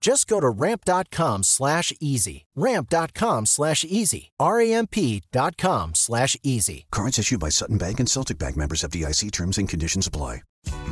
Just go to ramp.com slash easy. Ramp.com slash easy. R-A-M-P.com slash easy. Cards issued by Sutton Bank and Celtic Bank members of DIC terms and conditions apply.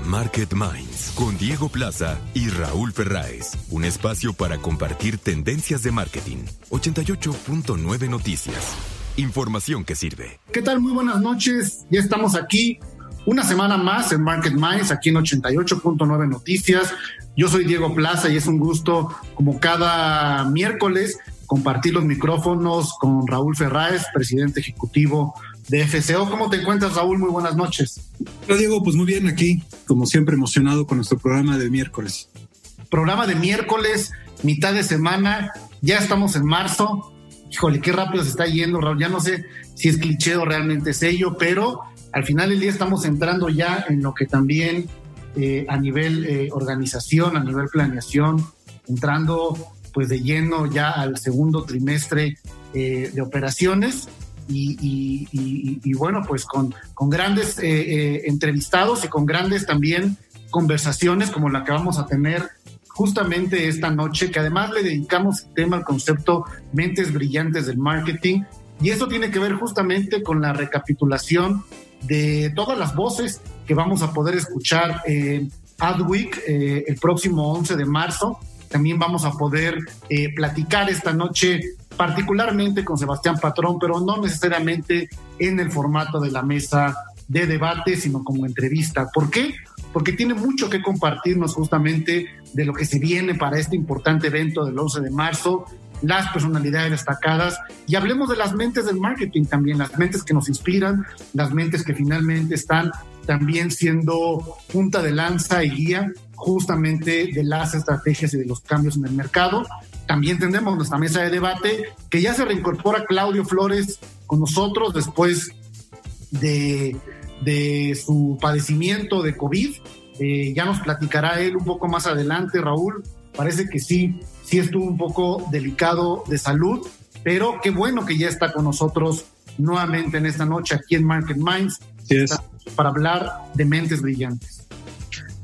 Market Minds con Diego Plaza y Raúl Ferráez. Un espacio para compartir tendencias de marketing. 88.9 Noticias. Información que sirve. ¿Qué tal? Muy buenas noches. Ya estamos aquí una semana más en Market Minds, aquí en 88.9 Noticias. Yo soy Diego Plaza y es un gusto, como cada miércoles, compartir los micrófonos con Raúl Ferráez, presidente ejecutivo de FCO. ¿Cómo te encuentras, Raúl? Muy buenas noches. Hola, Diego. Pues muy bien aquí, como siempre, emocionado con nuestro programa de miércoles. Programa de miércoles, mitad de semana. Ya estamos en marzo. Híjole, qué rápido se está yendo, Raúl. Ya no sé si es cliché o realmente es ello, pero al final del día estamos entrando ya en lo que también eh, a nivel eh, organización, a nivel planeación, entrando pues de lleno ya al segundo trimestre eh, de operaciones y, bueno, pues con, con grandes entrevistados y con grandes también conversaciones como la que vamos a tener justamente esta noche, que además le dedicamos el tema al concepto mentes brillantes del marketing. Y esto tiene que ver justamente con la recapitulación de todas las voces que vamos a poder escuchar en Adweek eh, el próximo 11 de marzo. También vamos a poder eh, platicar esta noche particularmente con Sebastián Patrón, pero no necesariamente en el formato de la mesa de debate, sino como entrevista. ¿Por qué? Porque tiene mucho que compartirnos justamente de lo que se viene para este importante evento del 11 de marzo las personalidades destacadas y hablemos de las mentes del marketing también, las mentes que nos inspiran, las mentes que finalmente están también siendo punta de lanza y guía justamente de las estrategias y de los cambios en el mercado. También tendremos nuestra mesa de debate que ya se reincorpora Claudio Flores con nosotros después de, de su padecimiento de COVID. Eh, ya nos platicará él un poco más adelante, Raúl. Parece que sí, sí estuvo un poco delicado de salud, pero qué bueno que ya está con nosotros nuevamente en esta noche aquí en Market Minds para hablar de mentes brillantes.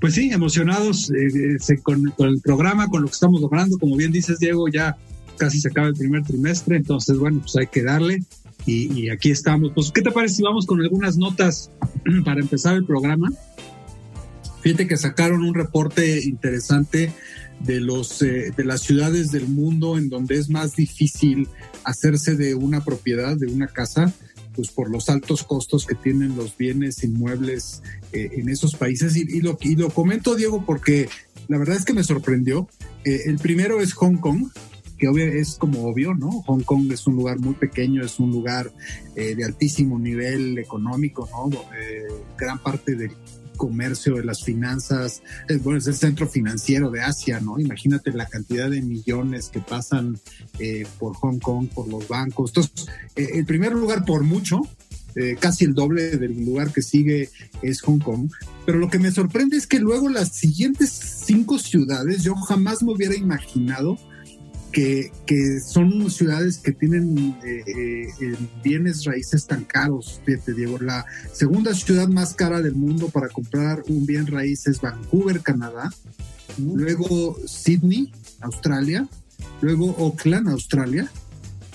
Pues sí, emocionados eh, eh, con, el programa, con lo que estamos logrando. Como bien dices, Diego, ya casi se acaba el primer trimestre, entonces, bueno, pues hay que darle. Y, y aquí estamos. Pues, ¿qué te parece si vamos con algunas notas para empezar el programa? Fíjate que sacaron un reporte interesante de, los, eh, de las ciudades del mundo en donde es más difícil hacerse de una propiedad, de una casa, pues por los altos costos que tienen los bienes inmuebles eh, en esos países. Y, lo, y lo comento, Diego, porque la verdad es que me sorprendió. Eh, el primero es Hong Kong, que es como obvio, ¿no? Hong Kong es un lugar muy pequeño, es un lugar de altísimo nivel económico, ¿no? gran parte del comercio, de las finanzas, es, bueno, es el centro financiero de Asia, ¿no? Imagínate la cantidad de millones que pasan eh, por Hong Kong, por los bancos. Entonces, eh, el primer lugar por mucho, eh, casi el doble del lugar que sigue es Hong Kong. Pero lo que me sorprende es que luego las siguientes cinco ciudades, yo jamás me hubiera imaginado que, que son ciudades que tienen eh, eh, bienes raíces tan caros. Fíjate, Diego, la segunda ciudad más cara del mundo para comprar un bien raíz es Vancouver, Canadá. Luego Sydney, Australia. Luego Auckland, Australia.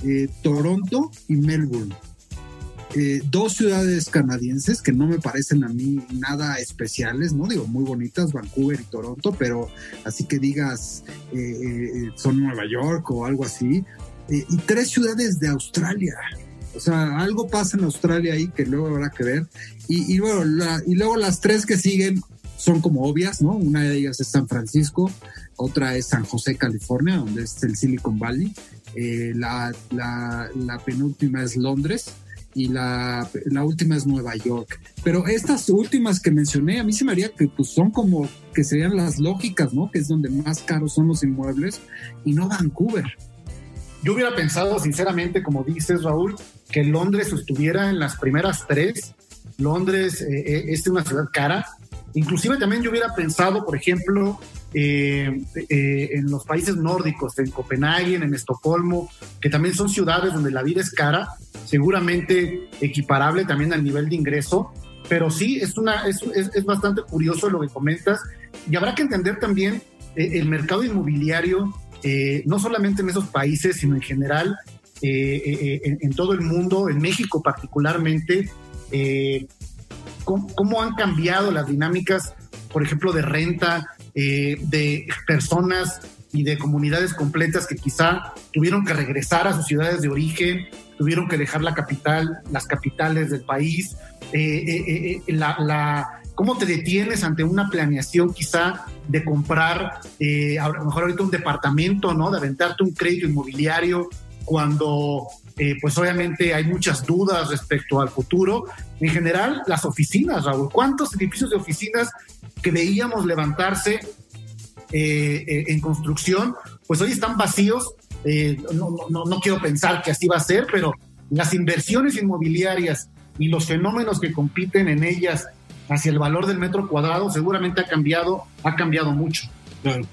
Eh, Toronto y Melbourne. Eh, dos ciudades canadienses que no me parecen a mí nada especiales, ¿no? Digo, muy bonitas, Vancouver y Toronto, pero así que digas, eh, eh, son Nueva York o algo así. y tres ciudades de Australia. O sea, algo pasa en Australia ahí que luego habrá que ver. Y, luego las tres que siguen son como obvias, ¿no? Una de ellas es San Francisco, otra es San José, California, donde es el Silicon Valley. Eh, la, penúltima es Londres y la, última es Nueva York. Pero estas últimas que mencioné, a mí se me haría que pues, son como que serían las lógicas, ¿no? Que es donde más caros son los inmuebles y no Vancouver. Yo hubiera pensado, sinceramente, como dices, Raúl, que Londres estuviera en las primeras tres. Londres eh, eh, es una ciudad cara. Inclusive también yo hubiera pensado, por ejemplo, eh, eh, en los países nórdicos, en Copenhague, en Estocolmo, que también son ciudades donde la vida es cara, seguramente equiparable también al nivel de ingreso, pero sí es, una, es, es, bastante curioso lo que comentas. Y habrá que entender también eh, el mercado inmobiliario, no solamente en esos países, sino en general en, en, todo el mundo, en México particularmente, cómo, cómo han cambiado las dinámicas, por ejemplo, de renta, eh, de personas y de comunidades completas que quizá tuvieron que regresar a sus ciudades de origen, tuvieron que dejar la capital, las capitales del país. Eh, eh, la, ¿Cómo te detienes ante una planeación quizá de comprar, a lo mejor ahorita un departamento, ¿no? De aventarte un crédito inmobiliario cuando pues obviamente hay muchas dudas respecto al futuro. En general, las oficinas, Raúl, ¿cuántos edificios de oficinas que veíamos levantarse eh, eh, en construcción, pues hoy están vacíos. Eh, no, quiero pensar que así va a ser, pero las inversiones inmobiliarias y los fenómenos que compiten en ellas hacia el valor del metro cuadrado seguramente ha cambiado, ha cambiado mucho. Claro.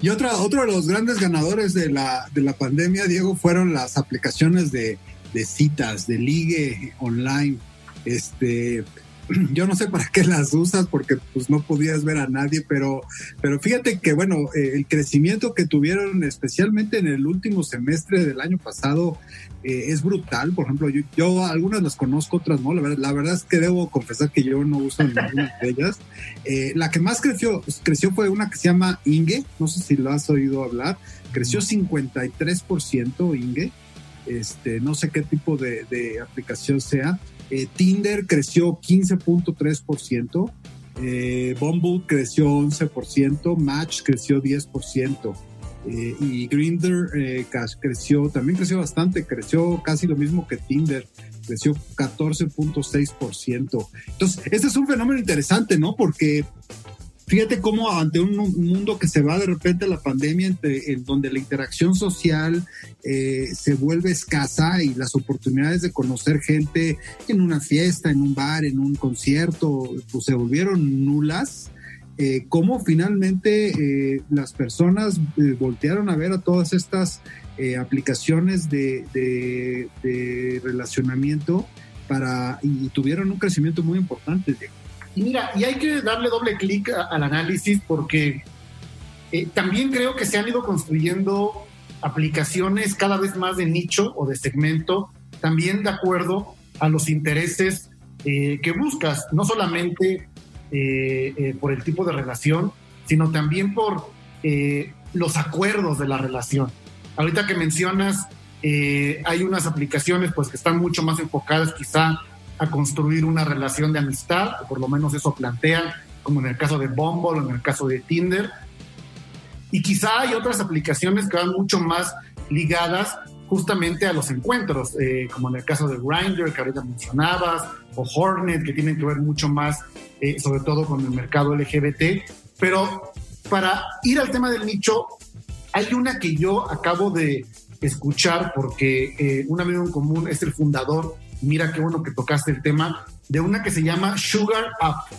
Y otra, otro de los grandes ganadores de la, de la pandemia, Diego, fueron las aplicaciones de, de citas, de ligue online. Este, yo no sé para qué las usas porque pues no podías ver a nadie, pero, pero fíjate que bueno, eh, el crecimiento que tuvieron especialmente en el último semestre del año pasado eh, es brutal. Por ejemplo, yo, algunas las conozco, otras no. La verdad, la verdad, es que debo confesar que yo no uso ninguna de ellas. Eh, la que más creció, creció fue una que se llama Inge, no sé si lo has oído hablar, creció 53% Inge. Este, no sé qué tipo de, de aplicación sea, eh, Tinder creció 15.3%, eh, Bumble creció 11%, Match creció 10%. Eh, y Grindr eh, creció, también creció bastante, creció casi lo mismo que Tinder, creció 14.6%. Entonces, este es un fenómeno interesante, ¿no? Porque fíjate cómo ante un mundo que se va de repente a la pandemia, en donde la interacción social eh, se vuelve escasa y las oportunidades de conocer gente en una fiesta, en un bar, en un concierto, pues se volvieron nulas. Eh, cómo finalmente eh, las personas voltearon a ver a todas estas aplicaciones de, de, relacionamiento para y tuvieron un crecimiento muy importante. Y mira, y hay que darle doble clic al análisis porque eh, también creo que se han ido construyendo aplicaciones cada vez más de nicho o de segmento, también de acuerdo a los intereses eh, que buscas, no solamente eh, por el tipo de relación, sino también por los acuerdos de la relación. Ahorita que mencionas, hay unas aplicaciones pues que están mucho más enfocadas quizá a construir una relación de amistad, o por lo menos eso plantean, como en el caso de Bumble o en el caso de Tinder. Y quizá hay otras aplicaciones que van mucho más ligadas justamente a los encuentros, eh, como en el caso de Grindr, que ahorita mencionabas, o Hornet, que tienen que ver mucho más, eh, sobre todo con el mercado LGBT. Pero para ir al tema del nicho, hay una que yo acabo de escuchar porque eh, un amigo en común es el fundador mira qué bueno que tocaste el tema, de una que se llama Sugar Up.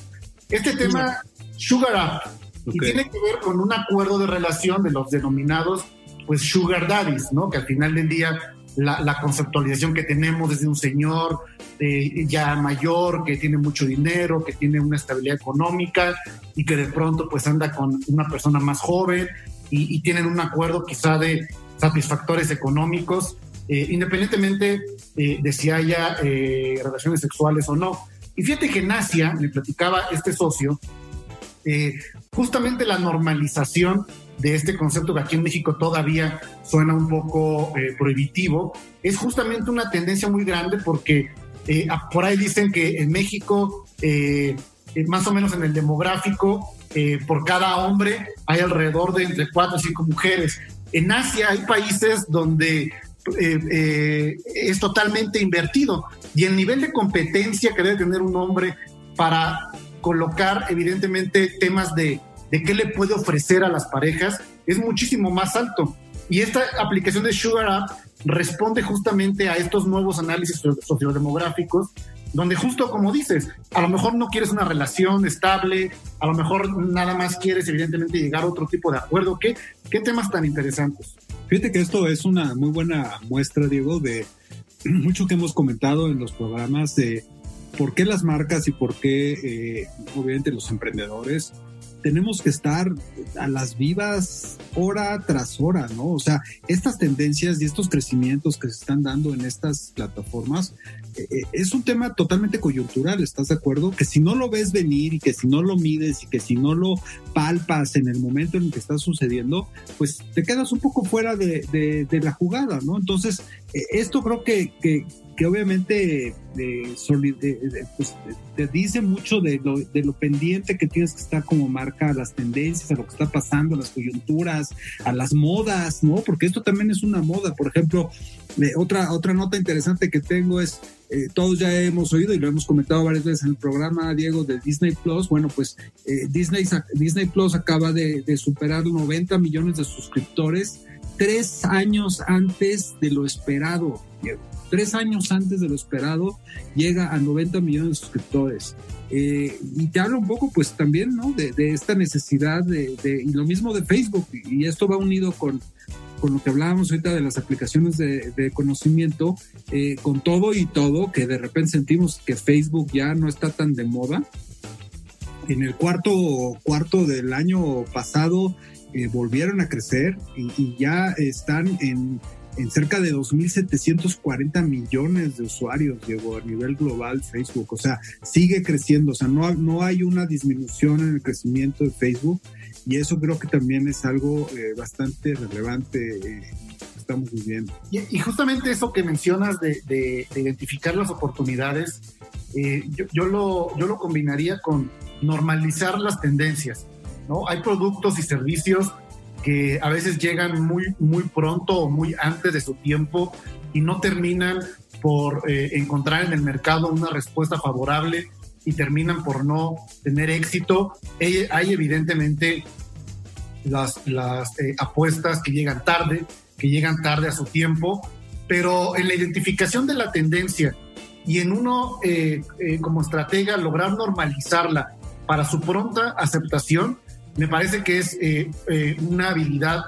Este tema, Sugar Up, y tiene que ver con un acuerdo de relación de los denominados, pues, Sugar Daddies, ¿no? Que al final del día la, conceptualización que tenemos es de un señor eh, ya mayor, que tiene mucho dinero, que tiene una estabilidad económica y que de pronto pues anda con una persona más joven y, y tienen un acuerdo quizá de satisfactores económicos eh, independientemente eh, de si haya eh, relaciones sexuales o no. Y fíjate que en Asia, me platicaba este socio, justamente la normalización de este concepto que aquí en México todavía suena un poco eh, prohibitivo, es justamente una tendencia muy grande porque eh, por ahí dicen que en México, eh, más o menos en el demográfico, por cada hombre hay alrededor de entre cuatro o cinco mujeres. En Asia hay países donde es totalmente invertido y el nivel de competencia que debe tener un hombre para colocar evidentemente temas de de qué le puede ofrecer a las parejas es muchísimo más alto. Y esta aplicación de Sugar App responde justamente a estos nuevos análisis sociodemográficos, donde justo como dices, a lo mejor no quieres una relación estable, a lo mejor nada más quieres evidentemente llegar a otro tipo de acuerdo. ¿Qué, qué temas tan interesantes? Fíjate que esto es una muy buena muestra, Diego, de mucho que hemos comentado en los programas de por qué las marcas y por qué, eh, obviamente, los emprendedores tenemos que estar a las vivas hora tras hora, ¿no? O sea, estas tendencias y estos crecimientos que se están dando en estas plataformas es un tema totalmente coyuntural, ¿estás de acuerdo? Que si no lo ves venir y que si no lo mides y que si no lo palpas en el momento en el que está sucediendo, pues te quedas un poco fuera de, de, la jugada, ¿no? Entonces, eh, esto creo que, que, que obviamente pues, te dice mucho de lo, de lo, pendiente que tienes que estar como marca a las tendencias, a lo que está pasando, a las coyunturas, a las modas, ¿no? Porque esto también es una moda. Por ejemplo, otra, otra nota interesante que tengo es, eh, todos ya hemos oído y lo hemos comentado varias veces en el programa, Diego, de Disney Plus. Bueno, pues eh, Disney, Disney Plus acaba de, de superar 90 millones de suscriptores tres años antes de lo esperado, Diego tres años antes de lo esperado, llega a 90 millones de suscriptores. Eh, y te habla un poco, pues también, ¿no? De, esta necesidad de, y lo mismo de Facebook, y esto va unido con, con lo que hablábamos ahorita de las aplicaciones de, conocimiento, eh, con todo y todo, que de repente sentimos que Facebook ya no está tan de moda. En el cuarto cuarto del año pasado eh, volvieron a crecer y ya están en en cerca de 2.740 millones de usuarios llegó a nivel global Facebook. O sea, sigue creciendo. O sea, no, no hay una disminución en el crecimiento de Facebook y eso creo que también es algo eh, bastante relevante. Eh, estamos viviendo. Y, justamente eso que mencionas de, identificar las oportunidades, eh, yo, yo, lo, yo lo combinaría con normalizar las tendencias. ¿no? Hay productos y servicios que a veces llegan muy, muy pronto o muy antes de su tiempo y no terminan por eh, encontrar en el mercado una respuesta favorable y terminan por no tener éxito. Hay, evidentemente las, las eh, apuestas que llegan tarde, que llegan tarde a su tiempo, pero en la identificación de la tendencia y en uno eh, como estratega lograr normalizarla para su pronta aceptación, me parece que es eh, eh, una habilidad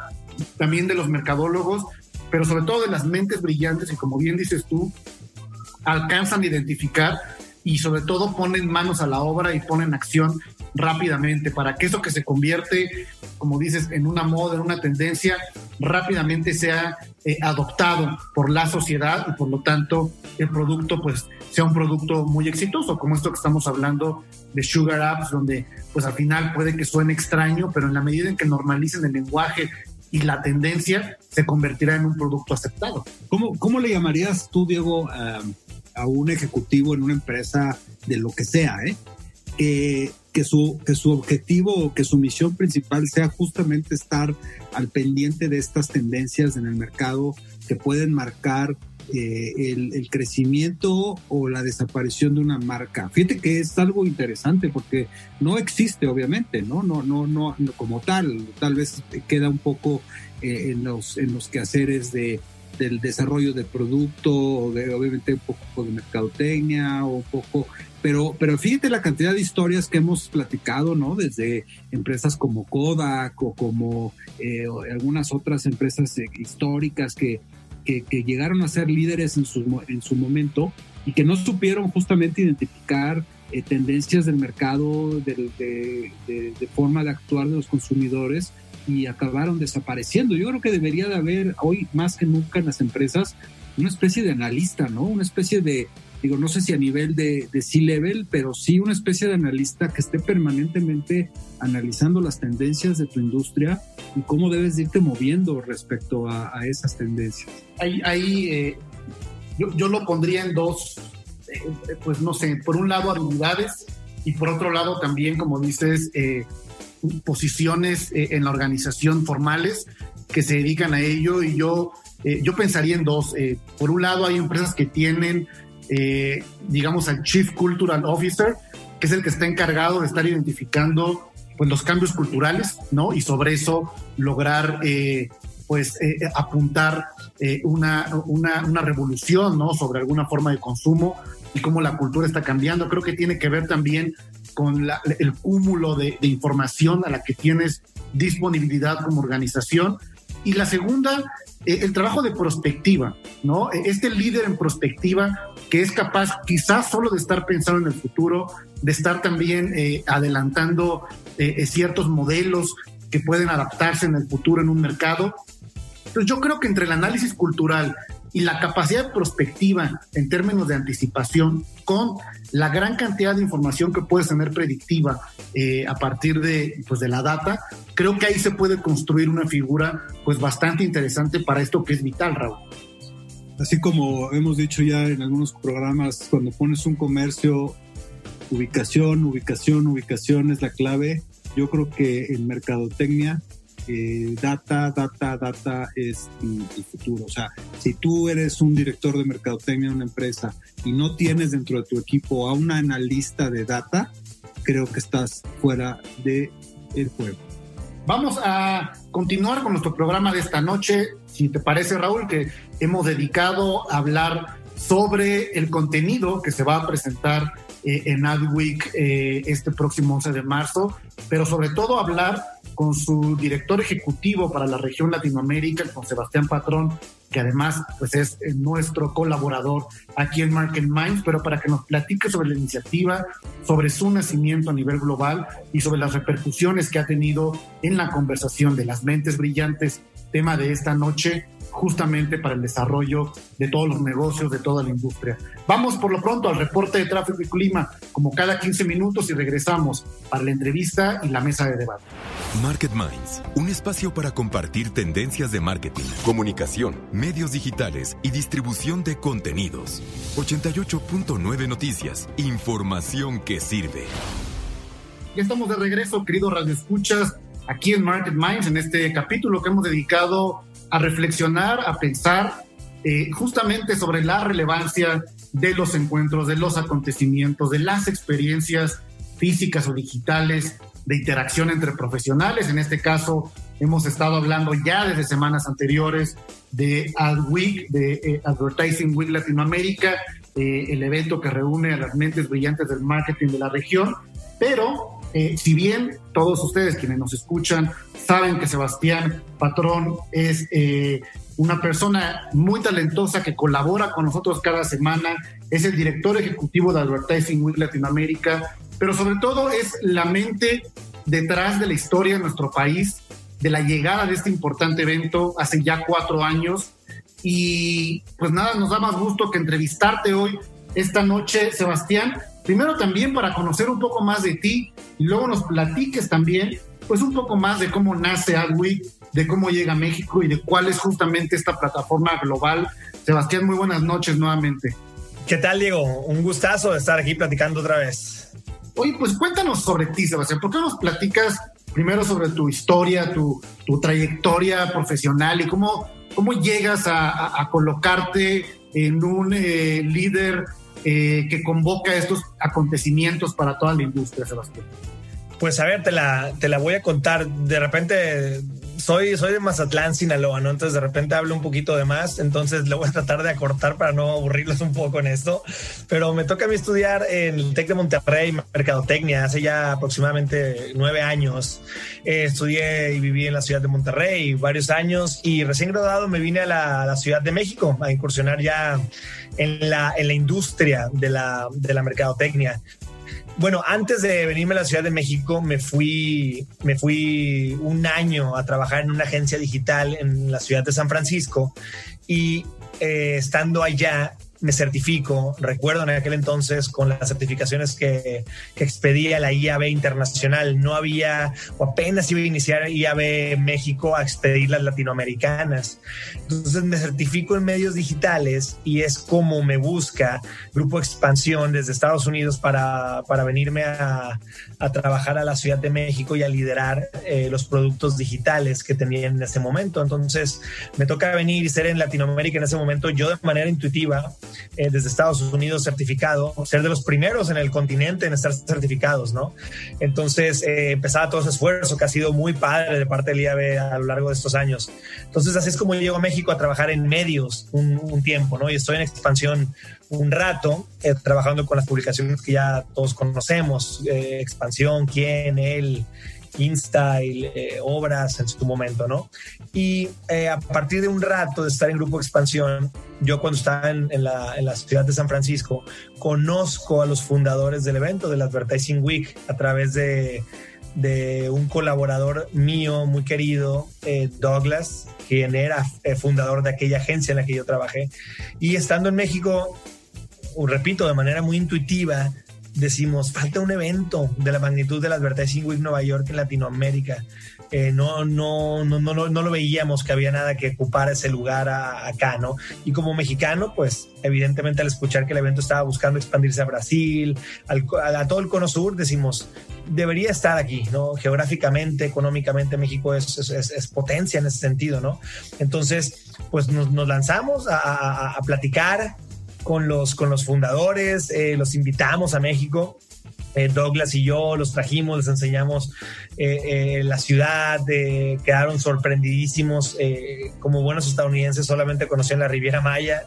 también de los mercadólogos, pero sobre todo de las mentes brillantes y como bien dices tú, alcanzan a identificar y sobre todo ponen manos a la obra y ponen acción rápidamente para que eso que se convierte, como dices, en una moda, en una tendencia, rápidamente sea eh, adoptado por la sociedad y por lo tanto el producto pues sea un producto muy exitoso, como esto que estamos hablando de Sugar Apps, donde pues al final puede que suene extraño, pero en la medida en que normalicen el lenguaje y la tendencia, se convertirá en un producto aceptado. ¿Cómo, cómo le llamarías tú, Diego, a, a un ejecutivo en una empresa de lo que sea, eh? que, que, su, que su objetivo, que su misión principal sea justamente estar al pendiente de estas tendencias en el mercado que pueden marcar eh, el, crecimiento o la desaparición de una marca. Fíjate que es algo interesante porque no existe, obviamente, ¿no? No, no, no, como tal. Tal vez queda un poco eh, en, los, en los quehaceres de, del desarrollo del producto, de, obviamente un poco de mercadotecnia o un poco pero, pero fíjate la cantidad de historias que hemos platicado, ¿no? Desde empresas como Kodak o como eh, algunas otras empresas históricas que, que, llegaron a ser líderes en su, en su momento y que no supieron justamente identificar eh, tendencias del mercado, de, de, forma de actuar de los consumidores y acabaron desapareciendo. Yo creo que debería de haber hoy más que nunca en las empresas una especie de analista, ¿no? Una especie de, digo, no sé si a nivel de, de C-Level, pero sí una especie de analista que esté permanentemente analizando las tendencias de tu industria y cómo debes irte moviendo respecto a, esas tendencias. Ahí, ahí eh, yo, yo, lo pondría en dos, eh, pues no sé, por un lado habilidades y por otro lado también, como dices, eh, posiciones en la organización formales que se dedican a ello y yo, yo pensaría en dos. por un lado hay empresas que tienen eh, digamos, al Chief Cultural Officer, que es el que está encargado de estar identificando pues, los cambios culturales, ¿no? Y sobre eso lograr, eh, pues, eh, apuntar una, una, una, revolución, ¿no? Sobre alguna forma de consumo y cómo la cultura está cambiando. Creo que tiene que ver también con el cúmulo de, de información a la que tienes disponibilidad como organización. Y la segunda, el trabajo de prospectiva, ¿no? Este líder en prospectiva que es capaz quizás solo de estar pensando en el futuro, de estar también eh, adelantando eh, eh, ciertos modelos que pueden adaptarse en el futuro en un mercado. Entonces yo creo que entre el análisis cultural y la capacidad prospectiva en términos de anticipación, con la gran cantidad de información que puedes tener predictiva a partir de, pues, de la data, creo que ahí se puede construir una figura pues bastante interesante para esto que es vital, Raúl. Así como hemos dicho ya en algunos programas, cuando pones un comercio, ubicación, ubicación, ubicación es la clave. Yo creo que en mercadotecnia, eh, data, data, data es el futuro. O sea, si tú eres un director de mercadotecnia de una empresa y no tienes dentro de tu equipo a un analista de data, creo que estás fuera del el juego. Vamos a continuar con nuestro programa de esta noche. Si te parece, Raúl, que hemos dedicado a hablar sobre el contenido que se va a presentar eh, en Adweek eh, este próximo 11 de marzo, pero sobre todo hablar con su director ejecutivo para la región Latinoamérica, con Sebastián Patrón, que además pues es eh, nuestro colaborador aquí en Market Minds, pero para que nos platique sobre la iniciativa, sobre su nacimiento a nivel global y sobre las repercusiones que ha tenido en la conversación de las mentes brillantes, tema de esta noche justamente para el desarrollo de todos los negocios, de toda la industria. Vamos por lo pronto al reporte de tráfico y clima, como cada 15 minutos y regresamos para la entrevista y la mesa de debate. Market Minds, un espacio para compartir tendencias de marketing, comunicación, medios digitales y distribución de contenidos. 88.9 Noticias, información que sirve. Ya estamos de regreso, queridos radioescuchas, aquí en Market Minds, en este capítulo que hemos dedicado a reflexionar, a pensar eh, justamente sobre la relevancia de los encuentros, de los acontecimientos, de las experiencias físicas o digitales, de interacción entre profesionales. En este caso, hemos estado hablando ya desde semanas anteriores de AdWeek, de eh, Advertising Week Latinoamérica, eh, el evento que reúne a las mentes brillantes del marketing de la región, pero eh, si bien todos ustedes quienes nos escuchan saben que Sebastián Patrón es eh, una persona muy talentosa que colabora con nosotros cada semana, es el director ejecutivo de Advertising Week Latinoamérica, pero sobre todo es la mente detrás de la historia de nuestro país, de la llegada de este importante evento hace ya cuatro años. Y pues nada, nos da más gusto que entrevistarte hoy, esta noche, Sebastián, primero también para conocer un poco más de ti y luego nos platiques también pues un poco más de cómo nace Adweek, de cómo llega a México y de cuál es justamente esta plataforma global. Sebastián, muy buenas noches nuevamente. ¿Qué tal, Diego? Un gustazo de estar aquí platicando otra vez. Oye, pues cuéntanos sobre ti, Sebastián. ¿Por qué nos platicas primero sobre tu historia, tu, tu trayectoria profesional y cómo, cómo llegas a, a, colocarte en un eh, líder eh, que convoca estos acontecimientos para toda la industria, Sebastián? Pues a ver, te la, te la voy a contar. De repente soy, soy de Mazatlán, Sinaloa, ¿no? Entonces de repente hablo un poquito de más, entonces lo voy a tratar de acortar para no aburrirlos un poco en esto. Pero me toca a mí estudiar en el TEC de Monterrey, Mercadotecnia, hace ya aproximadamente nueve años. Eh, estudié y viví en la ciudad de Monterrey varios años y recién graduado me vine a la, a la Ciudad de México a incursionar ya en la, en la industria de la, de la mercadotecnia. Bueno, antes de venirme a la Ciudad de México, me fui, me fui un año a trabajar en una agencia digital en la ciudad de San Francisco y eh, estando allá me certifico. Recuerdo en aquel entonces con las certificaciones que, que expedía la IAB internacional, no había o apenas iba a iniciar IAB México a expedir las latinoamericanas. Entonces me certifico en medios digitales y es como me busca Grupo Expansión desde Estados Unidos para, para venirme a, a, trabajar a la Ciudad de México y a liderar eh, los productos digitales que tenían en ese momento. Entonces me toca venir y ser en Latinoamérica en ese momento yo de manera intuitiva eh, desde Estados Unidos certificado, ser de los primeros en el continente en estar certificados, ¿no? Entonces eh, empezaba todo ese esfuerzo que ha sido muy padre de parte del IAB a lo largo de estos años. Entonces así es como llego a México a trabajar en medios un, un tiempo, ¿no? Y estoy en expansión un rato eh, trabajando con las publicaciones que ya todos conocemos, eh, Expansión, quién, él, InStyle, eh, obras en su momento, ¿no? Y eh, a partir de un rato de estar en Grupo Expansión, yo cuando estaba en, la, en, la, ciudad de San Francisco, conozco a los fundadores del evento, del Advertising Week, a través de, de un colaborador mío muy querido, eh, Douglas, quien era eh, fundador de aquella agencia en la que yo trabajé. Y estando en México, repito, de manera muy intuitiva, decimos, falta un evento de la magnitud del Advertising Week Nueva York en Latinoamérica. Eh, no, no, no, no, no lo veíamos que había nada que ocupar ese lugar a, acá, ¿no? Y como mexicano, pues evidentemente al escuchar que el evento estaba buscando expandirse a Brasil, al, a, a, todo el cono sur, decimos, debería estar aquí, ¿no? Geográficamente, económicamente, México es, es, es potencia en ese sentido, ¿no? Entonces, pues nos, nos lanzamos a, a, a platicar, con los, con los fundadores, eh, los invitamos a México. Eh, Douglas y yo los trajimos, les enseñamos eh, eh, la ciudad, quedaron sorprendidísimos. como buenos estadounidenses, solamente conocían la Riviera Maya,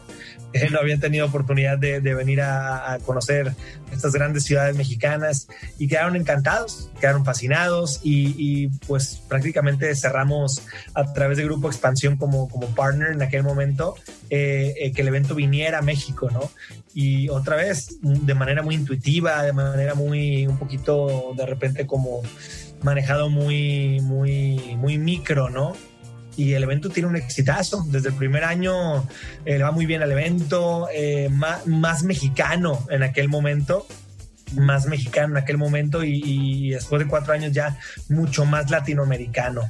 no habían tenido oportunidad de, venir a, a, conocer estas grandes ciudades mexicanas y quedaron encantados, quedaron fascinados y, y, pues prácticamente cerramos a través de Grupo Expansión como, como partner en aquel momento que el evento viniera a México, ¿no? y otra vez de manera muy intuitiva, de manera muy un poquito de repente como manejado muy muy muy micro, ¿no? Y el evento tiene un exitazo. Desde el primer año eh, le va muy bien al evento, eh, más, más, mexicano en aquel momento, más mexicano en aquel momento y, y después de cuatro años ya mucho más latinoamericano.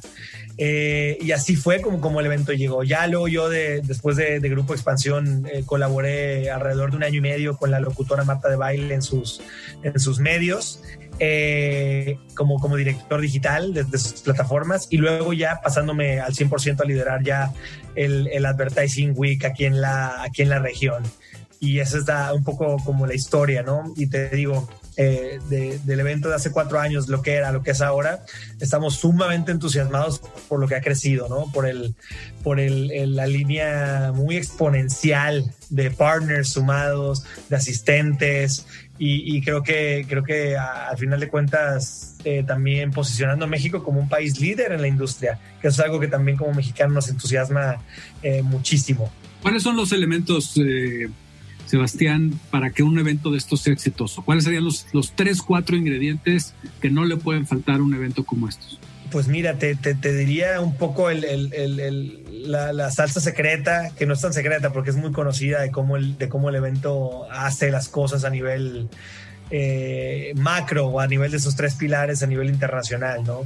Eh, y así fue como, como el evento llegó. Ya luego yo, de, después de, de Grupo Expansión, eh, colaboré alrededor de un año y medio con la locutora Marta de Baile en sus, en sus medios. Eh, como, como director digital de, de, sus plataformas y luego ya pasándome al 100% a liderar ya el, el, Advertising Week aquí en la, aquí en la región. Y esa es un poco como la historia, ¿no? Y te digo, eh, de, del evento de hace cuatro años, lo que era, lo que es ahora, estamos sumamente entusiasmados por lo que ha crecido, ¿no? Por, el, por el, el, la línea muy exponencial de partners sumados, de asistentes, y, y creo que, creo que a, al final de cuentas eh, también posicionando a México como un país líder en la industria, que es algo que también como mexicano nos entusiasma eh, muchísimo. ¿Cuáles son los elementos eh, Sebastián, para que un evento de estos sea exitoso? ¿Cuáles serían los, los tres, cuatro ingredientes que no le pueden faltar a un evento como estos? Pues mira, te, te, te diría un poco el, el, el, la, la, salsa secreta, que no es tan secreta porque es muy conocida de cómo el, de cómo el evento hace las cosas a nivel eh, macro o a nivel de esos tres pilares a nivel internacional, ¿no?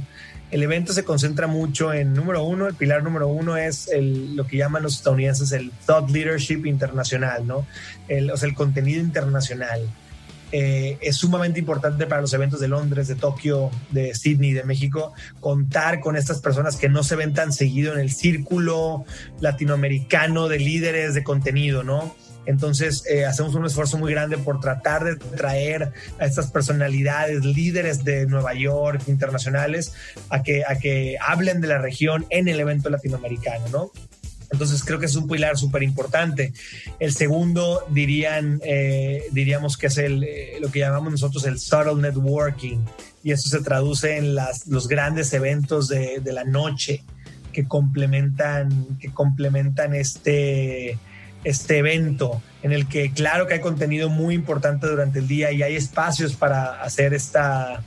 El evento se concentra mucho en, número uno, el pilar número uno es lo que llaman los estadounidenses el thought leadership internacional, ¿no? El, o sea, el contenido internacional. Eh, es sumamente importante para los eventos de Londres, de Tokio, de Sydney, de México, contar con estas personas que no se ven tan seguido en el círculo latinoamericano de líderes de contenido, ¿no? Entonces, eh, hacemos un esfuerzo muy grande por tratar de traer a estas personalidades, líderes de Nueva York, internacionales, a que, a que hablen de la región en el evento latinoamericano, ¿no? Entonces creo que es un pilar súper importante. El segundo dirían, eh, diríamos que es el, eh, lo que llamamos nosotros el subtle networking y eso se traduce en las, los grandes eventos de, de la noche que complementan, que complementan este, este evento en el que claro que hay contenido muy importante durante el día y hay espacios para hacer esta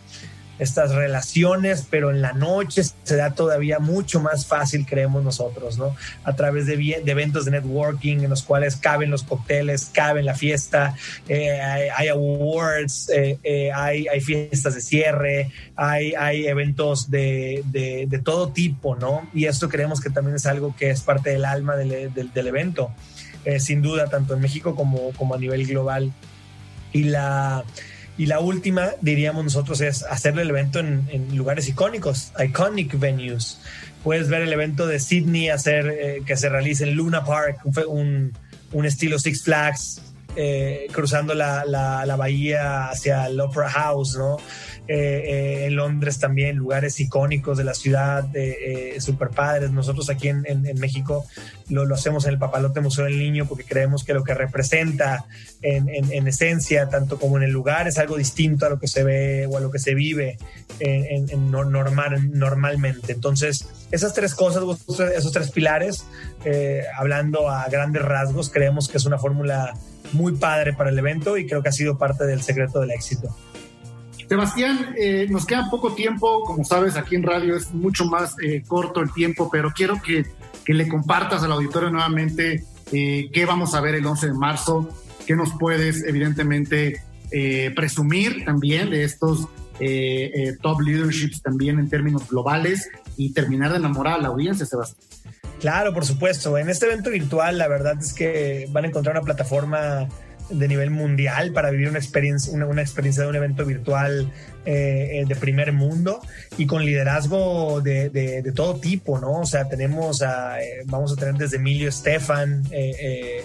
estas relaciones, pero en la noche se da todavía mucho más fácil, creemos nosotros, ¿no? A través de, de eventos de networking en los cuales caben los cócteles, caben la fiesta, eh, hay, awards, eh, eh, hay, fiestas de cierre, hay, hay eventos de, de, todo tipo, ¿no? Y esto creemos que también es algo que es parte del alma del, del, evento, sin duda, tanto en México como, como a nivel global. Y la y la última, diríamos nosotros, es hacer el evento en, lugares icónicos, iconic venues. Puedes ver el evento de Sydney hacer eh, que se realice en Luna Park, un, un estilo Six Flags, eh, cruzando la, la, la, bahía hacia el Opera House, ¿no? Eh, eh, en Londres también, lugares icónicos de la ciudad, eh, super padres. Nosotros aquí en, México lo, hacemos en el Papalote Museo del Niño porque creemos que lo que representa en, en, esencia, tanto como en el lugar, es algo distinto a lo que se ve o a lo que se vive en, normal, normalmente. Entonces, esas tres cosas, esos tres pilares, hablando a grandes rasgos, creemos que es una fórmula muy padre para el evento y creo que ha sido parte del secreto del éxito. Sebastián, eh, nos queda poco tiempo, como sabes, aquí en radio es mucho más eh, corto el tiempo, pero quiero que, que, le compartas al auditorio nuevamente eh, qué vamos a ver el 11 de marzo, qué nos puedes evidentemente presumir también de estos top leaderships también en términos globales y terminar de enamorar a la audiencia, Sebastián. Claro, por supuesto. En este evento virtual, la verdad es que van a encontrar una plataforma de nivel mundial para vivir una experiencia, una, experiencia de un evento virtual eh, de primer mundo y con liderazgo de, de, todo tipo, ¿no? O sea, tenemos a, eh, vamos a tener desde Emilio Estefan, eh,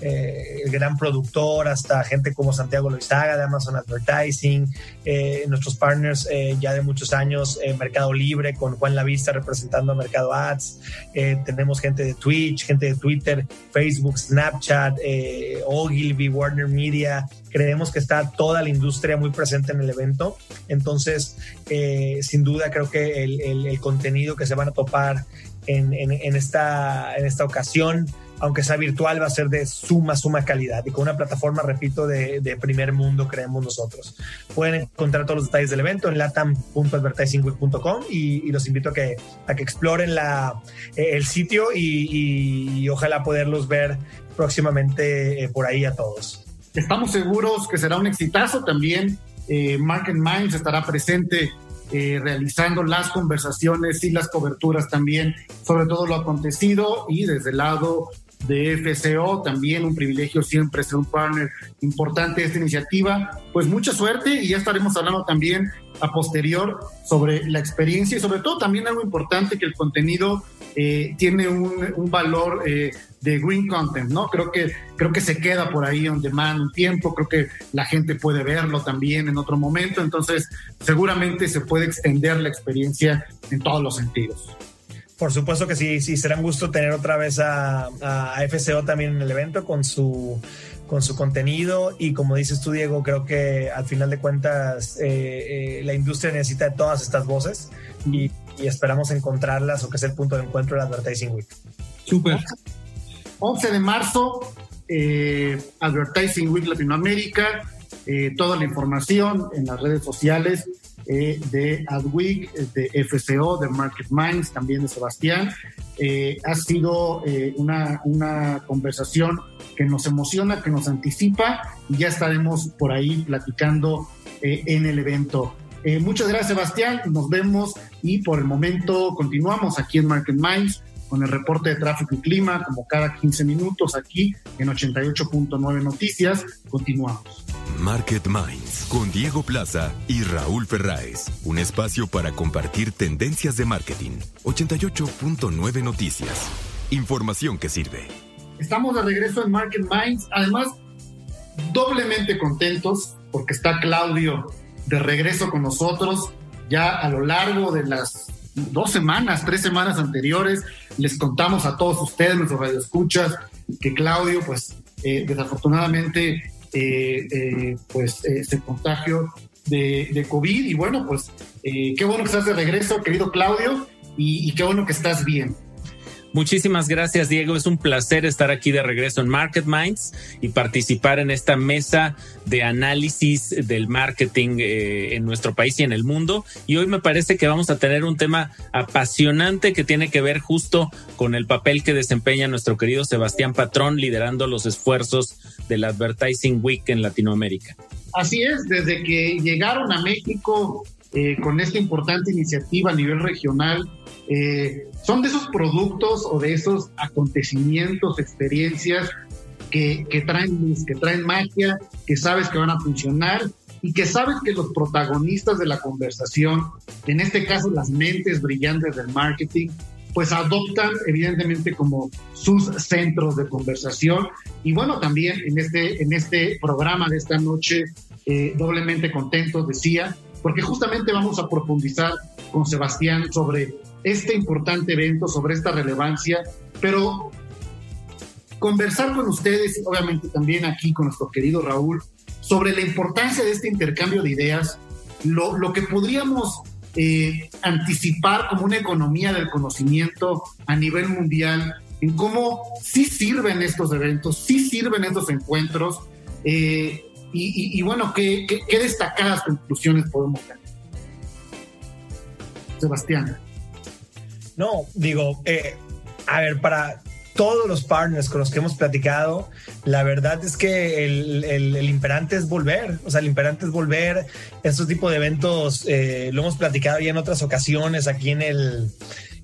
eh, el gran productor, hasta gente como Santiago Loizaga de Amazon Advertising, eh, nuestros partners eh, ya de muchos años, Mercado Libre, con Juan Lavista representando a Mercado Ads, tenemos gente de Twitch, gente de Twitter, Facebook, Snapchat, Ogilvy, Warner Media, creemos que está toda la industria muy presente en el evento, entonces sin duda creo que el, contenido que se van a topar en, en, esta, en esta ocasión, aunque sea virtual, va a ser de suma, suma calidad y con una plataforma, repito, de, primer mundo, creemos nosotros. Pueden encontrar todos los detalles del evento en latam.advertisingweek.com y, y, los invito a que, a que exploren la, eh, el sitio y, ojalá poderlos ver próximamente eh, por ahí a todos. Estamos seguros que será un exitazo también. Eh, Minds estará presente eh, realizando las conversaciones y las coberturas también sobre todo lo acontecido y desde el lado de FCO, también un privilegio siempre ser un partner importante de esta iniciativa. Pues mucha suerte y ya estaremos hablando también a posterior sobre la experiencia y sobre todo también algo importante que el contenido eh, tiene un, valor eh, de green content, ¿no? Creo que, creo que se queda por ahí on demand un tiempo, creo que la gente puede verlo también en otro momento, entonces seguramente se puede extender la experiencia en todos los sentidos. Por supuesto que sí, sí, será un gusto tener otra vez a, a FCO también en el evento con su, con su contenido y como dices tú, Diego, creo que al final de cuentas eh, eh, la industria necesita de todas estas voces y, esperamos encontrarlas o que sea el punto de encuentro de la Advertising Week. Súper. 11 de marzo, eh, Advertising Week Latinoamérica, toda la información en las redes sociales eh, de Adweek, de FCO, de Market Minds, también de Sebastián. Eh, ha sido eh, una, una conversación que nos emociona, que nos anticipa y ya estaremos por ahí platicando en el evento. muchas gracias Sebastián, nos vemos y por el momento continuamos aquí en Market Minds con el reporte de tráfico y clima como cada 15 minutos aquí en 88.9 Noticias. Continuamos. Market Minds con Diego Plaza y Raúl Ferráez. Un espacio para compartir tendencias de marketing. 88.9 Noticias. Información que sirve. Estamos de regreso en Market Minds. Además, doblemente contentos porque está Claudio de regreso con nosotros. Ya a lo largo de las dos semanas, tres semanas anteriores, les contamos a todos ustedes, nuestros radioescuchas, que Claudio, pues eh, desafortunadamente pues se contagió de, de, COVID y bueno, pues qué bueno que estás de regreso, querido Claudio, y, qué bueno que estás bien. Muchísimas gracias, Diego. Es un placer estar aquí de regreso en Market Minds y participar en esta mesa de análisis del marketing eh, en nuestro país y en el mundo. Y hoy me parece que vamos a tener un tema apasionante que tiene que ver justo con el papel que desempeña nuestro querido Sebastián Patrón liderando los esfuerzos del Advertising Week en Latinoamérica. Así es, desde que llegaron a México eh, con esta importante iniciativa a nivel regional, eh, son de esos productos o de esos acontecimientos, experiencias que, que traen luz, que traen magia, que sabes que van a funcionar y que sabes que los protagonistas de la conversación, en este caso las mentes brillantes del marketing, pues adoptan evidentemente como sus centros de conversación. Y bueno, también en este, en este programa de esta noche, eh, doblemente contentos, decía, porque justamente vamos a profundizar con Sebastián sobre este importante evento, sobre esta relevancia, pero conversar con ustedes, obviamente también aquí con nuestro querido Raúl, sobre la importancia de este intercambio de ideas, lo, lo que podríamos eh, anticipar como una economía del conocimiento a nivel mundial, en cómo sí sirven estos eventos, sí sirven estos encuentros, eh, y, bueno, ¿qué, destacadas conclusiones podemos tener? Sebastián. No, digo, eh, a ver, para todos los partners con los que hemos platicado, la verdad es que el, imperante es volver, o sea, el imperante es volver. Estos tipos de eventos eh, lo hemos platicado ya en otras ocasiones aquí en el,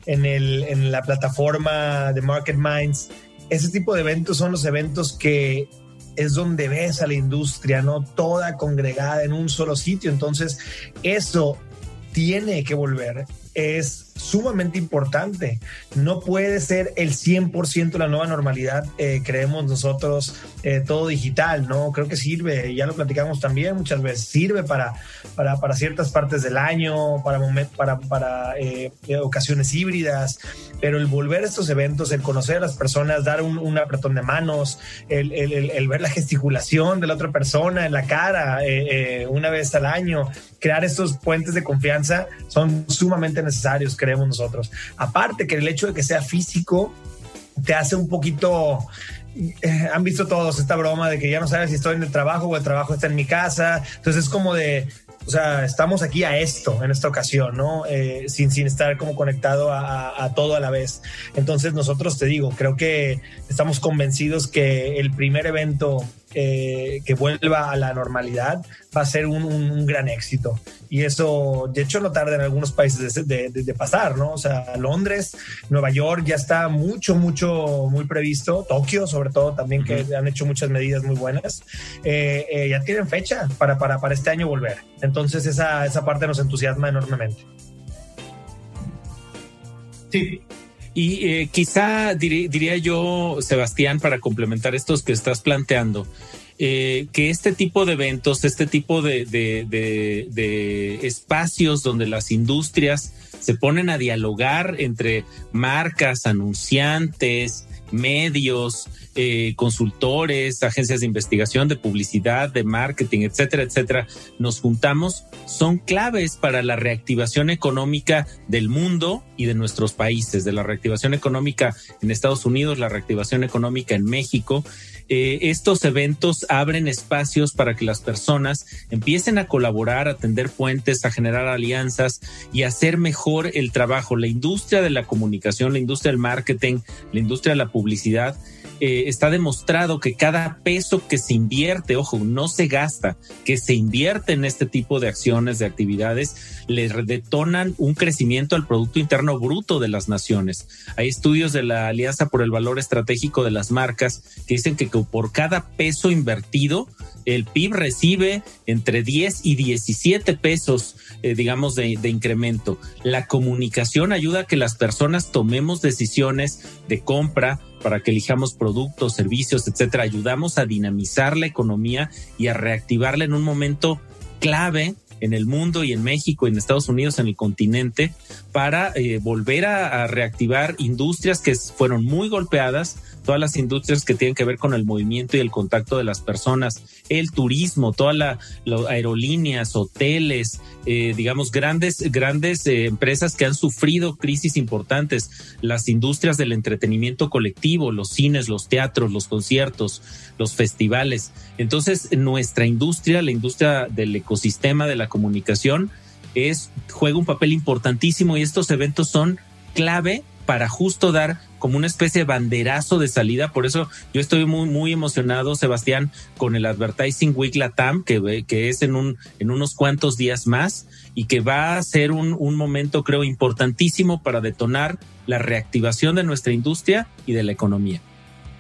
en el, en la plataforma de Market Minds. Ese tipo de eventos son los eventos que es donde ves a la industria, ¿no? Toda congregada en un solo sitio. Entonces, eso tiene que volver es sumamente importante. No puede ser el 100% la nueva normalidad, eh, creemos nosotros, eh, todo digital, ¿no? Creo que sirve, ya lo platicamos también muchas veces, sirve para, para, para ciertas partes del año, para, para, para eh, ocasiones híbridas, pero el volver a estos eventos, el conocer a las personas, dar un, apretón de manos, el, el, el, ver la gesticulación de la otra persona en la cara una vez al año, crear estos puentes de confianza son sumamente necesarios, creemos nosotros. Aparte que el hecho de que sea físico te hace un poquito... Eh, han visto todos esta broma de que ya no sabes si estoy en el trabajo o el trabajo está en mi casa. Entonces es como de, o sea, estamos aquí a esto en esta ocasión, ¿no? Eh, sin, sin estar como conectado a, a, todo a la vez. Entonces nosotros te digo, creo que estamos convencidos que el primer evento eh, que vuelva a la normalidad va a ser un, un, gran éxito. Y eso, de hecho, no tarda en algunos países de, de, de, pasar, ¿no? O sea, Londres, Nueva York ya está mucho, mucho, muy previsto. Tokio, sobre todo, también que han hecho muchas medidas muy buenas. Eh, eh, ya tienen fecha para, para, para este año volver. Entonces, esa, esa parte nos entusiasma enormemente. Sí, y eh, quizá diría yo, Sebastián, para complementar estos que estás planteando, eh, que este tipo de eventos, este tipo de, de, de, de, espacios donde las industrias se ponen a dialogar entre marcas, anunciantes, medios, eh, consultores, agencias de investigación, de publicidad, de marketing, etcétera, etcétera, nos juntamos, son claves para la reactivación económica del mundo y de nuestros países, de la reactivación económica en Estados Unidos, la reactivación económica en México. Eh, estos eventos abren espacios para que las personas empiecen a colaborar, a tender puentes, a generar alianzas y hacer mejor el trabajo. La industria de la comunicación, la industria del marketing, la industria de la publicidad eh, está demostrado que cada peso que se invierte, ojo, no se gasta, que se invierte en este tipo de acciones, de actividades, le detonan un crecimiento al Producto Interno Bruto de las naciones. Hay estudios de la Alianza por el Valor Estratégico de las Marcas que dicen que por cada peso invertido, el PIB recibe entre 10 y 17 pesos, eh, digamos, de, de, incremento. La comunicación ayuda a que las personas tomemos decisiones de compra para que elijamos productos, servicios, etcétera. Ayudamos a dinamizar la economía y a reactivarla en un momento clave en el mundo y en México, en Estados Unidos, en el continente, para eh, volver a, reactivar industrias que fueron muy golpeadas, todas las industrias que tienen que ver con el movimiento y el contacto de las personas, el turismo, todas las aerolíneas, hoteles, eh, digamos, grandes, grandes eh, empresas que han sufrido crisis importantes, las industrias del entretenimiento colectivo, los cines, los teatros, los conciertos, los festivales. Entonces, nuestra industria, la industria del ecosistema de la comunicación, es, juega un papel importantísimo y estos eventos son clave para justo dar como una especie de banderazo de salida. Por eso yo estoy muy, muy emocionado, Sebastián, con el Advertising Week Latam, que, que es en, un, en unos cuantos días más y que va a ser un, un momento, creo, importantísimo para detonar la reactivación de nuestra industria y de la economía.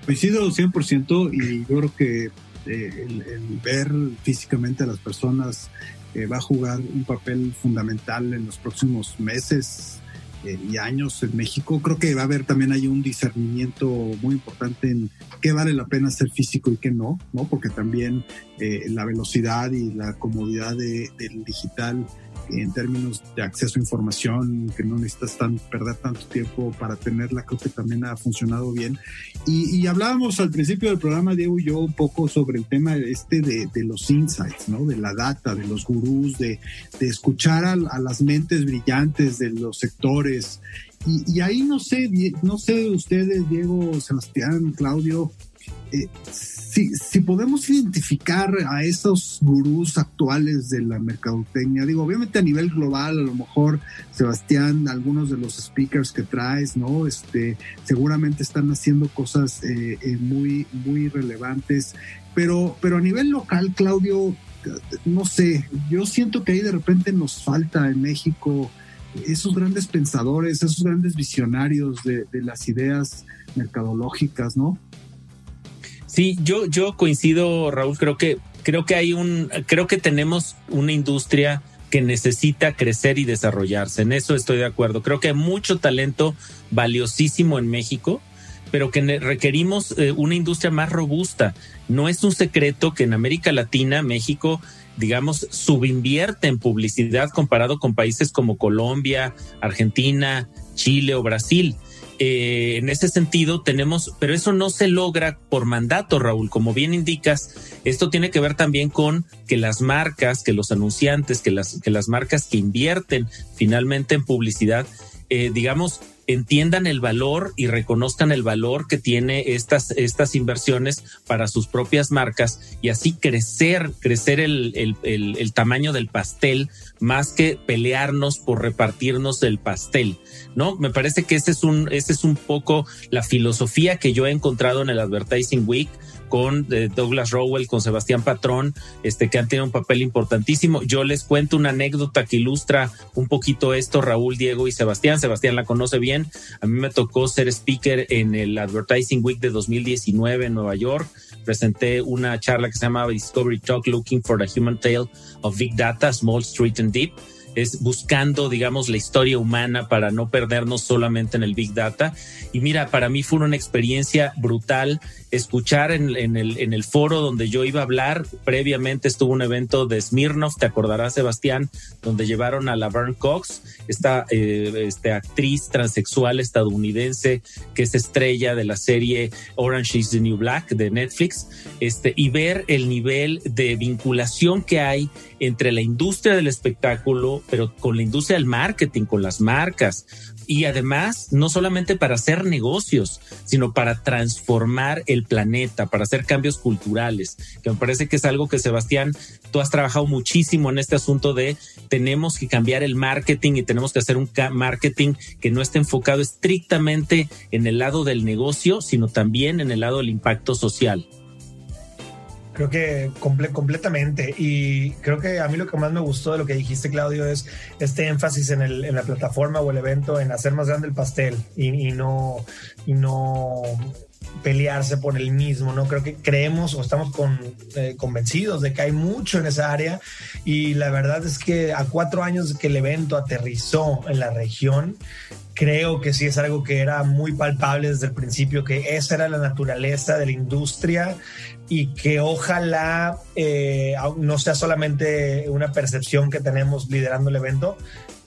Coincido 100% y yo creo que eh, el, ver físicamente a las personas eh, va a jugar un papel fundamental en los próximos meses eh, y años en México. Creo que va a haber también hay un discernimiento muy importante en qué vale la pena ser físico y qué no, ¿no? Porque también la velocidad y la comodidad del digital en términos de acceso a información, que no necesitas tan, perder tanto tiempo para tenerla, creo que también ha funcionado bien. Y, hablábamos al principio del programa, Diego y yo, un poco sobre el tema este de, los insights, ¿no? De la data, de los gurús, de, escuchar a, las mentes brillantes de los sectores. Y, y ahí no sé, no sé ustedes, Diego, Sebastián, Claudio, eh, si, podemos identificar a esos gurús actuales de la mercadotecnia, digo, obviamente a nivel global, a lo mejor, Sebastián, algunos de los speakers que traes, ¿no? Este, seguramente están haciendo cosas eh, eh, muy, muy relevantes, pero, pero a nivel local, Claudio, no sé, yo siento que ahí de repente nos falta en México esos grandes pensadores, esos grandes visionarios de, de las ideas mercadológicas, ¿no? Sí, yo, yo coincido, Raúl, creo que, creo que hay un, creo que tenemos una industria que necesita crecer y desarrollarse. En eso estoy de acuerdo. Creo que hay mucho talento valiosísimo en México, pero que requerimos eh, una industria más robusta. No es un secreto que en América Latina, México, digamos, subinvierte en publicidad comparado con países como Colombia, Argentina, Chile o Brasil. Eh, en ese sentido tenemos, pero eso no se logra por mandato, Raúl. Como bien indicas, esto tiene que ver también con que las marcas, que los anunciantes, que las, que las marcas que invierten finalmente en publicidad, eh, digamos, entiendan el valor y reconozcan el valor que tiene estas, estas inversiones para sus propias marcas y así crecer, crecer el, el, tamaño del pastel más que pelearnos por repartirnos el pastel. ¿No? Me parece que ese es un, ese es un poco la filosofía que yo he encontrado en el Advertising Week con eh, Douglas Rowell, con Sebastián Patrón, este, que han tenido un papel importantísimo. Yo les cuento una anécdota que ilustra un poquito esto, Raúl, Diego y Sebastián. Sebastián la conoce bien. A mí me tocó ser speaker en el Advertising Week de 2019 en Nueva York. Presenté una charla que se llamaba Discovery Talk Looking for the Human Tale of Big Data, Small Street and Deep es buscando, digamos, la historia humana para no perdernos solamente en el Big Data. Y mira, para mí fue una experiencia brutal escuchar en, el, foro donde yo iba a hablar. Previamente estuvo un evento de Smirnov, te acordarás, Sebastián, donde llevaron a Laverne Cox, esta eh, este actriz transexual estadounidense que es estrella de la serie Orange is the New Black de Netflix, este, y ver el nivel de vinculación que hay entre la industria del espectáculo, pero con la industria del marketing, con las marcas. Y además, no solamente para hacer negocios, sino para transformar el planeta, para hacer cambios culturales, que me parece que es algo que Sebastián, tú has trabajado muchísimo en este asunto de tenemos que cambiar el marketing y tenemos que hacer un marketing que no esté enfocado estrictamente en el lado del negocio, sino también en el lado del impacto social. Creo que completamente. Y creo que a mí lo que más me gustó de lo que dijiste, Claudio, es este énfasis en, el, en la plataforma o el evento, en hacer más grande el pastel y, no, y no pelearse por el mismo, ¿no? Creo que creemos o estamos con, eh, convencidos de que hay mucho en esa área y la verdad es que a cuatro años que el evento aterrizó en la región, creo que sí es algo que era muy palpable desde el principio, que esa era la naturaleza de la industria y que ojalá eh, no sea solamente una percepción que tenemos liderando el evento,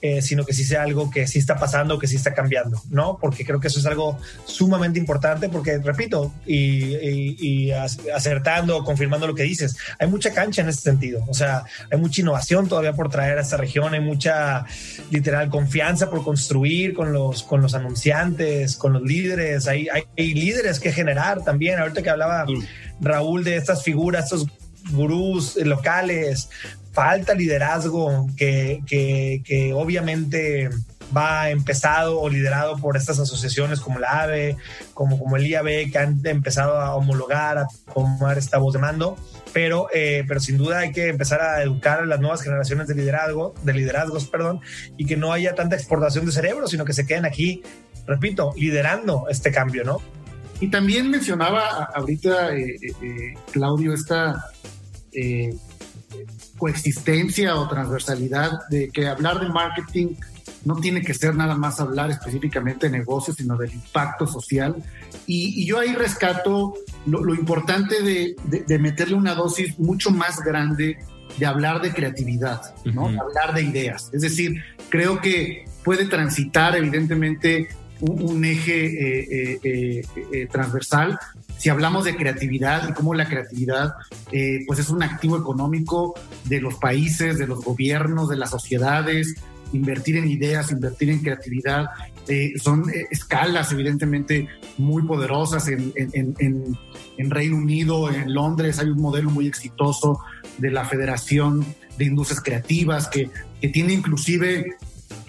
eh, sino que sí sea algo que sí está pasando, que sí está cambiando, ¿no? Porque creo que eso es algo sumamente importante, porque repito, y, acertando, confirmando lo que dices, hay mucha cancha en ese sentido, o sea, hay mucha innovación todavía por traer a esta región, hay mucha literal confianza por construir con los, con los anunciantes, con los líderes, hay, hay, líderes que generar también, ahorita que hablaba Raúl de estas figuras, estos gurús locales, falta liderazgo que, que, obviamente va empezado o liderado por estas asociaciones como la AVE, como, como el IAB, que han empezado a homologar, a tomar esta voz de mando. Pero, eh, pero sin duda hay que empezar a educar a las nuevas generaciones de liderazgo, de liderazgos, perdón, y que no haya tanta exportación de cerebro, sino que se queden aquí, repito, liderando este cambio, ¿no? Y también mencionaba ahorita, eh, eh, Claudio, esta coexistencia o transversalidad de que hablar de marketing no tiene que ser nada más hablar específicamente de negocios, sino del impacto social. Y, yo ahí rescato lo, importante de, meterle una dosis mucho más grande de hablar de creatividad, ¿no? hablar de ideas. Es decir, creo que puede transitar evidentemente un, eje eh, eh, eh, transversal, si hablamos de creatividad y cómo la creatividad eh, pues es un activo económico de los países, de los gobiernos, de las sociedades, invertir en ideas, invertir en creatividad, eh, son eh, escalas evidentemente muy poderosas en, en, Reino Unido, en Londres hay un modelo muy exitoso de la Federación de Industrias Creativas que, que tiene inclusive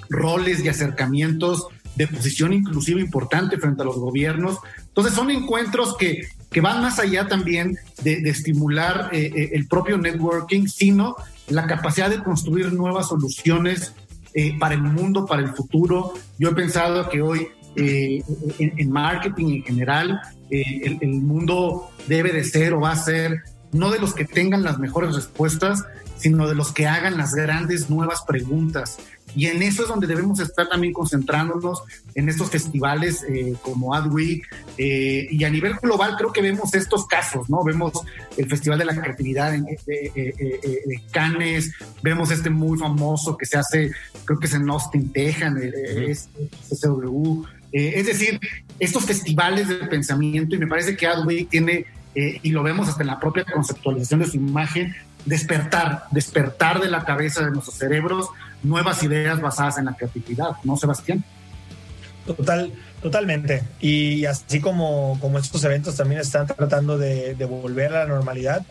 roles y acercamientos de posición inclusiva importante frente a los gobiernos. Entonces son encuentros que, que van más allá también de, estimular eh, eh, el propio networking, sino la capacidad de construir nuevas soluciones eh, para el mundo, para el futuro. Yo he pensado que hoy en, marketing en general, el, el mundo debe de ser o va a ser no de los que tengan las mejores respuestas, sino de los que hagan las grandes nuevas preguntas. Y en eso es donde debemos estar también concentrándonos en estos festivales eh, como Adweek. Eh, y a nivel global creo que vemos estos casos, ¿no? Vemos el Festival de la Creatividad en, de, Cannes, vemos este muy famoso que se hace, creo que es en Austin, Texas, es. Eh, es decir, estos festivales de pensamiento, y me parece que Adweek tiene, y lo vemos hasta en la propia conceptualización de su imagen, despertar, despertar de la cabeza de nuestros cerebros nuevas ideas basadas en la creatividad, ¿no, Sebastián? Total, totalmente. Y así como, como estos eventos también están tratando de, volver a la normalidad,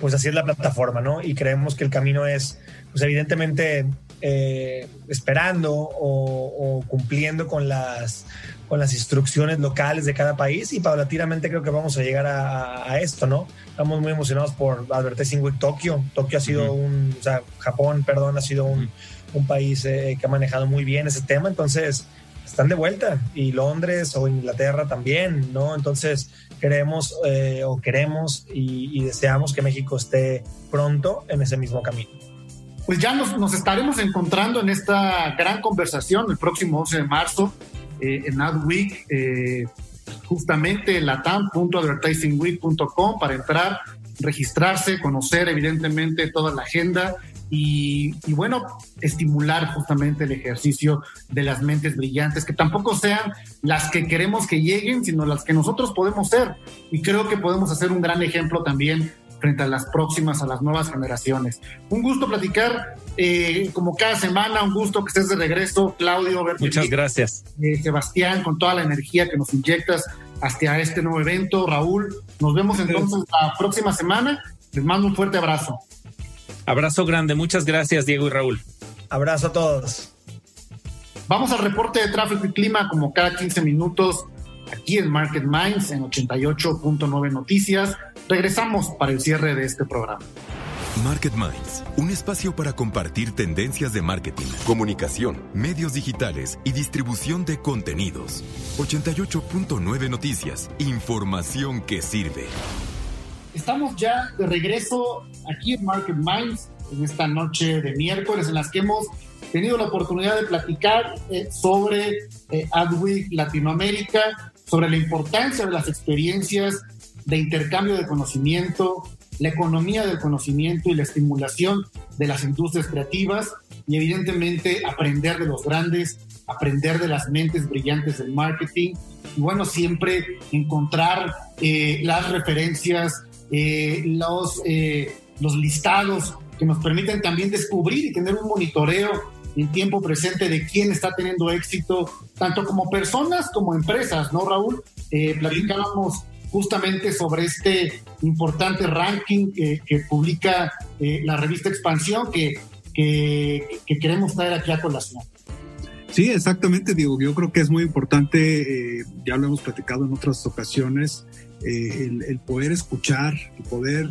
pues así es la plataforma, ¿no? Y creemos que el camino es, pues evidentemente, eh, esperando o, cumpliendo con las, con las instrucciones locales de cada país y paulatinamente creo que vamos a llegar a, esto, ¿no? Estamos muy emocionados por Advertising Week Tokio. Tokio ha sido un, o sea, Japón, perdón, ha sido un un país eh, que ha manejado muy bien ese tema, entonces están de vuelta y Londres o Inglaterra también, ¿no? Entonces queremos eh, o queremos y, deseamos que México esté pronto en ese mismo camino. Pues ya nos, estaremos encontrando en esta gran conversación el próximo 11 de marzo eh, en AdWeek, eh, justamente latam.advertisingweek.com para entrar, registrarse, conocer evidentemente toda la agenda y, bueno, estimular justamente el ejercicio de las mentes brillantes, que tampoco sean las que queremos que lleguen, sino las que nosotros podemos ser. Y creo que podemos hacer un gran ejemplo también frente a las próximas, a las nuevas generaciones. Un gusto platicar, eh, como cada semana, un gusto que estés de regreso, Claudio. Muchas gracias. Eh, Sebastián, con toda la energía que nos inyectas hasta este nuevo evento. Raúl, nos vemos entonces la próxima semana. Les mando un fuerte abrazo. Abrazo grande, muchas gracias Diego y Raúl. Abrazo a todos. Vamos al reporte de tráfico y clima como cada 15 minutos aquí en Market Minds en 88.9 Noticias. Regresamos para el cierre de este programa. Market Minds, un espacio para compartir tendencias de marketing, comunicación, medios digitales y distribución de contenidos. 88.9 Noticias, información que sirve. Estamos ya de regreso aquí en Market Minds. en esta noche de miércoles en las que hemos tenido la oportunidad de platicar eh, sobre eh, AdWeek Latinoamérica, sobre la importancia de las experiencias de intercambio de conocimiento, la economía del conocimiento y la estimulación de las industrias creativas y evidentemente aprender de los grandes, aprender de las mentes brillantes del marketing y bueno, siempre encontrar eh, las referencias, eh, los, eh, los listados que nos permiten también descubrir y tener un monitoreo en tiempo presente de quién está teniendo éxito, tanto como personas como empresas, ¿no, Raúl? platicábamos justamente sobre este importante ranking que, publica eh, la revista Expansión que, que, queremos traer aquí a colación. Sí, exactamente, digo, yo creo que es muy importante, eh, ya lo hemos platicado en otras ocasiones, eh, el, poder escuchar, el poder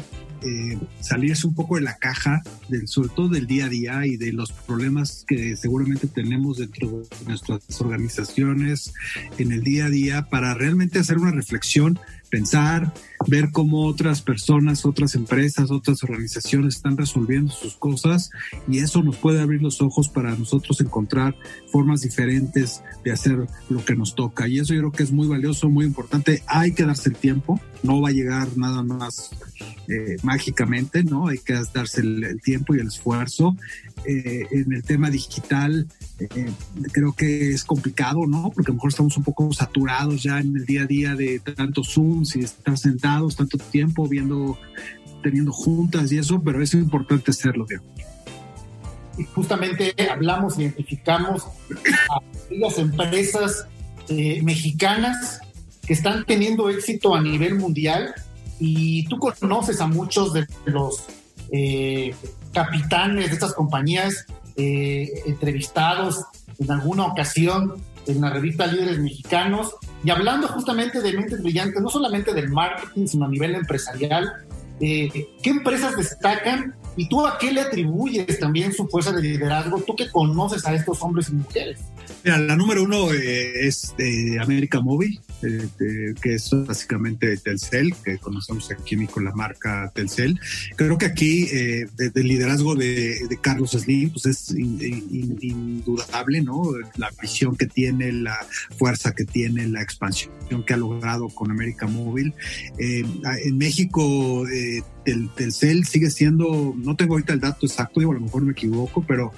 salirse un poco de la caja, del, sobre todo del día a día y de los problemas que seguramente tenemos dentro de nuestras organizaciones en el día a día para realmente hacer una reflexión pensar, ver cómo otras personas, otras empresas, otras organizaciones están resolviendo sus cosas y eso nos puede abrir los ojos para nosotros encontrar formas diferentes de hacer lo que nos toca. Y eso yo creo que es muy valioso, muy importante. Hay que darse el tiempo, no va a llegar nada más eh, mágicamente, ¿no? Hay que darse el, tiempo y el esfuerzo. Eh, en el tema digital, eh, creo que es complicado, ¿no? Porque a lo mejor estamos un poco saturados ya en el día a día de tanto Zooms y estar sentados tanto tiempo viendo, teniendo juntas y eso, pero es importante hacerlo, Y justamente hablamos, identificamos a las empresas mexicanas que están teniendo éxito a nivel mundial y tú conoces a muchos de los eh, capitanes de estas compañías eh, entrevistados en alguna ocasión en la revista Líderes Mexicanos y hablando justamente de mentes brillantes, no solamente del marketing, sino a nivel empresarial. Eh, ¿Qué empresas destacan y tú a qué le atribuyes también su fuerza de liderazgo? Tú que conoces a estos hombres y mujeres. Mira, la número uno es América Móvil que es básicamente Telcel, que conocemos aquí con la marca Telcel. Creo que aquí eh, el liderazgo de, Carlos Slim pues es indudable, ¿no? La visión que tiene, la fuerza que tiene, la expansión que ha logrado con América Móvil. Eh, en México, eh, Telcel sigue siendo, no tengo ahorita el dato exacto, digo, a lo mejor me equivoco, pero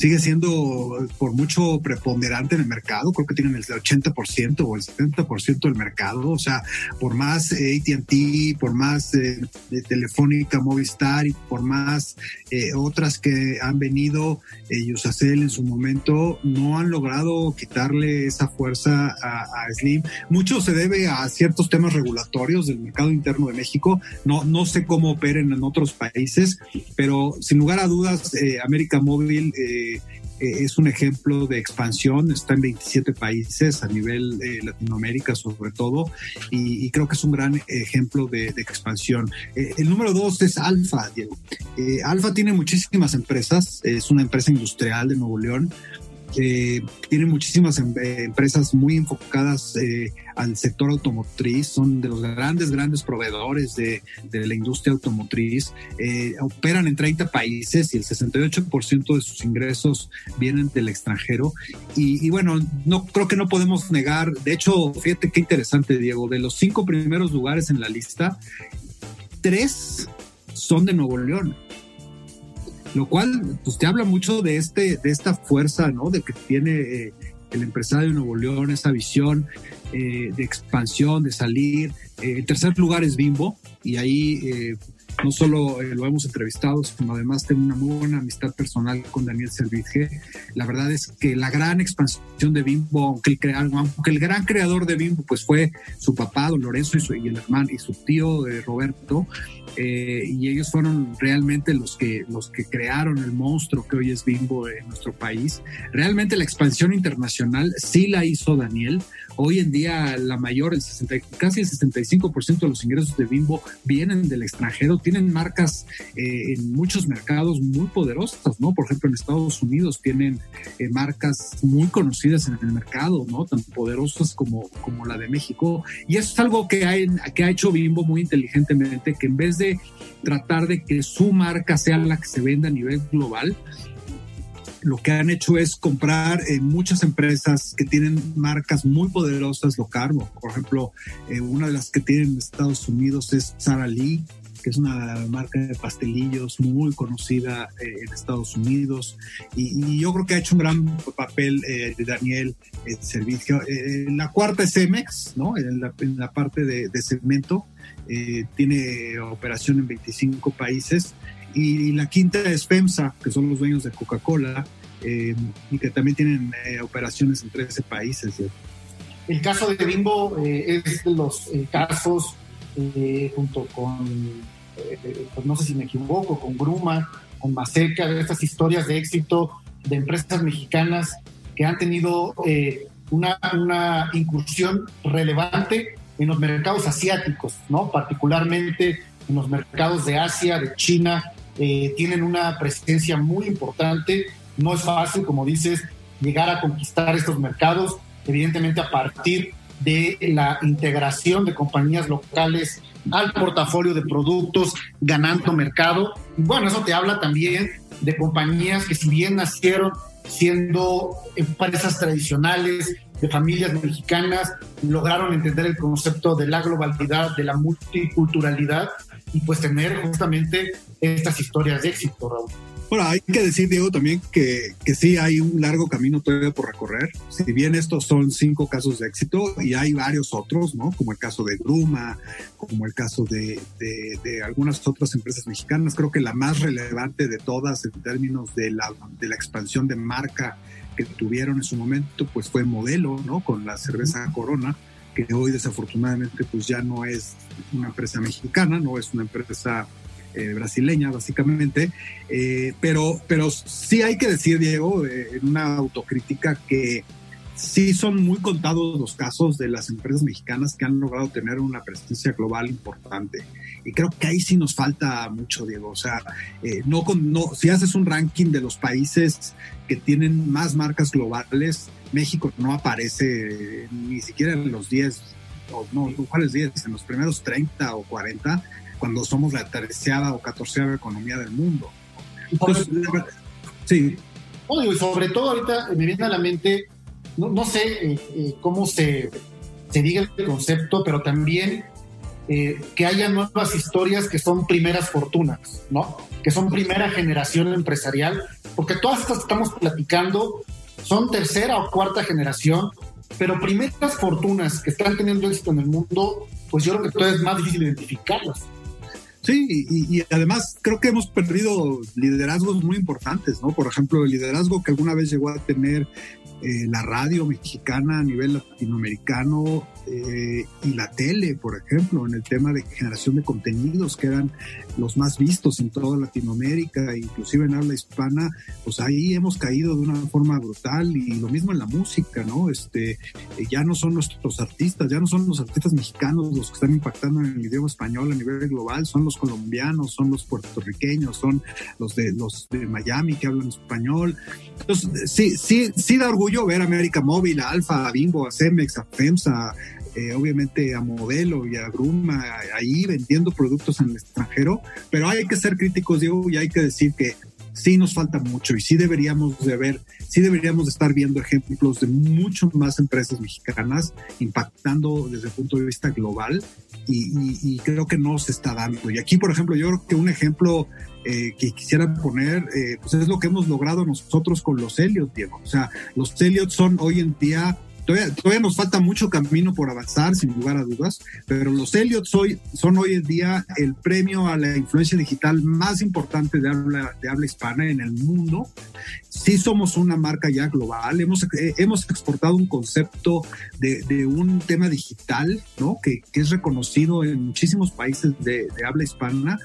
sigue siendo por mucho preponderante en el mercado, creo que tienen el 80% o el 70% del mercado, o sea, por más eh, ATT, por más eh, de Telefónica, Movistar y por más eh, otras que han venido, Yusacel en su momento, no han logrado quitarle esa fuerza a, Slim. Mucho se debe a ciertos temas regulatorios del mercado interno de México, no, no sé cómo operen en otros países, pero sin lugar a dudas, América Móvil eh, es un ejemplo de expansión, está en 27 países a nivel eh, Latinoamérica sobre todo, y, creo que es un gran ejemplo de, expansión. Eh, el número dos es Alfa, Diego. Alfa tiene muchísimas empresas, es una empresa industrial de Nuevo León, tiene muchísimas em, empresas muy enfocadas al sector automotriz, son de los grandes, grandes proveedores de, la industria automotriz, eh, operan en 30 países y el 68% de sus ingresos vienen del extranjero. Y, y, bueno, no creo que no podemos negar, de hecho, fíjate qué interesante, Diego, de los cinco primeros lugares en la lista, tres son de Nuevo León lo cual pues te habla mucho de este de esta fuerza no de que tiene eh, el empresario Nuevo León esa visión eh, de expansión, de salir. Eh, en tercer lugar es Bimbo y ahí eh, no solo lo hemos entrevistado, sino además tengo una muy buena amistad personal con Daniel Servitje. La verdad es que la gran expansión de Bimbo, aunque el, aunque el gran creador de Bimbo pues fue su papá, don Lorenzo, y, su, y el hermano y su tío Roberto, y ellos fueron realmente los que, los que crearon el monstruo que hoy es Bimbo en nuestro país. Realmente la expansión internacional sí la hizo Daniel. Hoy en día la mayor, el 60, casi el 65% de los ingresos de Bimbo vienen del extranjero. Tienen marcas eh, en muchos mercados muy poderosas, ¿no? Por ejemplo, en Estados Unidos tienen eh, marcas muy conocidas en el mercado, ¿no? Tan poderosas como, como la de México. Y eso es algo que ha, que ha hecho Bimbo muy inteligentemente, que en vez de tratar de que su marca sea la que se venda a nivel global, lo que han hecho es comprar eh, muchas empresas que tienen marcas muy poderosas local. Por ejemplo, eh, una de las que tienen en Estados Unidos es Sara Lee, que es una marca de pastelillos muy conocida eh, en Estados Unidos. Y, yo creo que ha hecho un gran papel de Daniel en servicio. la cuarta es Cemex, ¿no? En la, parte de, de cemento. tiene operación en 25 países y la quinta es FEMSA, que son los dueños de Coca-Cola eh, y que también tienen eh, operaciones en 13 países. El caso de Bimbo eh, es de los casos, junto con, pues no sé si me equivoco, con Gruma, con Maseca, de estas historias de éxito de empresas mexicanas que han tenido una, una incursión relevante en los mercados asiáticos, ¿no? particularmente en los mercados de Asia, de China, eh, tienen una presencia muy importante. No es fácil, como dices, llegar a conquistar estos mercados, evidentemente a partir de la integración de compañías locales al portafolio de productos, ganando mercado. Bueno, eso te habla también de compañías que si bien nacieron siendo empresas tradicionales, de familias mexicanas, lograron entender el concepto de la globalidad, de la multiculturalidad y pues tener justamente estas historias de éxito, Raúl. Bueno, hay que decir, Diego, también que, que, sí hay un largo camino todavía por recorrer. Si bien estos son cinco casos de éxito y hay varios otros, ¿no? Como el caso de Gruma, como el caso de, de, de algunas otras empresas mexicanas, creo que la más relevante de todas en términos de la, de la expansión de marca que tuvieron en su momento, pues fue Modelo, ¿no? Con la cerveza Corona que hoy desafortunadamente pues ya no es una empresa mexicana, no es una empresa eh, brasileña básicamente, eh, pero, pero sí hay que decir, Diego, eh, en una autocrítica que sí son muy contados los casos de las empresas mexicanas que han logrado tener una presencia global importante. Y creo que ahí sí nos falta mucho, Diego. O sea, no, no, si haces un ranking de los países que tienen más marcas globales, México no aparece ni siquiera en los 10, o no, ¿cuáles 10? En los primeros 30 o 40, cuando somos la tercera o catorceava economía del mundo. Entonces, sí. y sobre todo ahorita me viene a la mente, no, sé eh, eh, cómo se, se diga el concepto, pero también eh, que haya nuevas historias que son primeras fortunas, ¿no? Que son primera generación empresarial, porque todas estas que estamos platicando son tercera o cuarta generación, pero primeras fortunas que están teniendo éxito en el mundo, pues yo creo que todavía es más difícil identificarlas. Sí, y, además creo que hemos perdido liderazgos muy importantes, ¿no? Por ejemplo, el liderazgo que alguna vez llegó a tener eh, la radio mexicana a nivel latinoamericano eh, y la tele, por ejemplo, en el tema de generación de contenidos que eran los más vistos en toda Latinoamérica, inclusive en habla hispana, pues ahí hemos caído de una forma brutal y lo mismo en la música, ¿no? Este, eh, ya no son nuestros artistas, ya no son los artistas mexicanos los que están impactando en el idioma español a nivel global, son los colombianos, son los puertorriqueños, son los de los de Miami que hablan español. Entonces, sí, sí, sí da orgullo ver a América Móvil, a Alfa, a Bimbo, a Cemex, a FEMSA, eh, obviamente a Modelo y a Gruma, ahí vendiendo productos en el extranjero, pero hay que ser críticos, Diego, y hay que decir que sí nos falta mucho y sí deberíamos de ver, sí deberíamos de estar viendo ejemplos de mucho más empresas mexicanas impactando desde el punto de vista global y, creo que no se está dando. Y aquí, por ejemplo, yo creo que un ejemplo eh, que quisiera poner, eh, pues es lo que hemos logrado nosotros con los Elliot, Diego. O sea, los Elliot son hoy en día Todavía, nos falta mucho camino por avanzar, sin lugar a dudas, pero los Elliot son hoy en día el premio a la influencia digital más importante de habla, de habla hispana en el mundo. Sí somos una marca ya global, hemos, eh, hemos exportado un concepto de, de un tema digital, ¿no? Que, que, es reconocido en muchísimos países de, de habla hispana.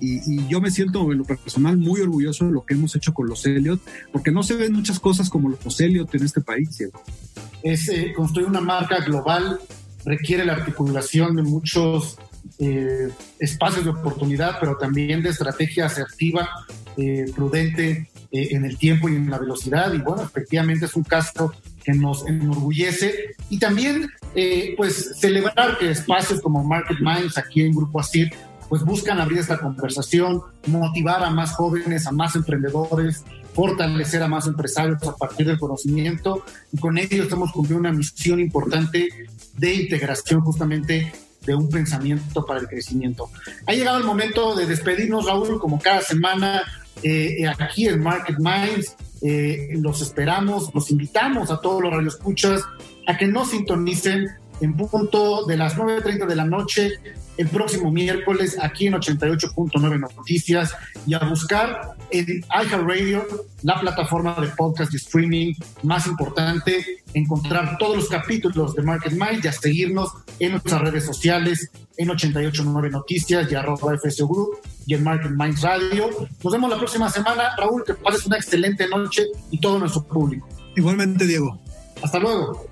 Y, y, yo me siento en lo personal muy orgulloso de lo que hemos hecho con los Elliot, porque no se ven muchas cosas como los Elliot en este país. ¿cierto? Es eh, construir una marca global requiere la articulación de muchos eh, espacios de oportunidad, pero también de estrategia asertiva, eh, prudente en el tiempo y en la velocidad. Y bueno, efectivamente es un caso que nos enorgullece y también eh, pues celebrar que espacios como Market Minds aquí en Grupo ASIR pues buscan abrir esta conversación, motivar a más jóvenes, a más emprendedores, fortalecer a más empresarios a partir del conocimiento y con ello estamos cumpliendo una misión importante de integración justamente de un pensamiento para el crecimiento. Ha llegado el momento de despedirnos, Raúl, como cada semana eh, aquí en Market Minds. Eh, los esperamos, los invitamos a todos los radioescuchas a que nos sintonicen en punto de las 9.30 de la noche el próximo miércoles aquí en 88.9 Noticias y a buscar en iHeartRadio, la plataforma de podcast y streaming más importante, encontrar todos los capítulos de Market Mind y a seguirnos en nuestras redes sociales en 88.9 Noticias y arroba FSO Group y en Market Mind Radio. Nos vemos la próxima semana. Raúl, que pases una excelente noche y todo nuestro público. Igualmente, Diego. Hasta luego.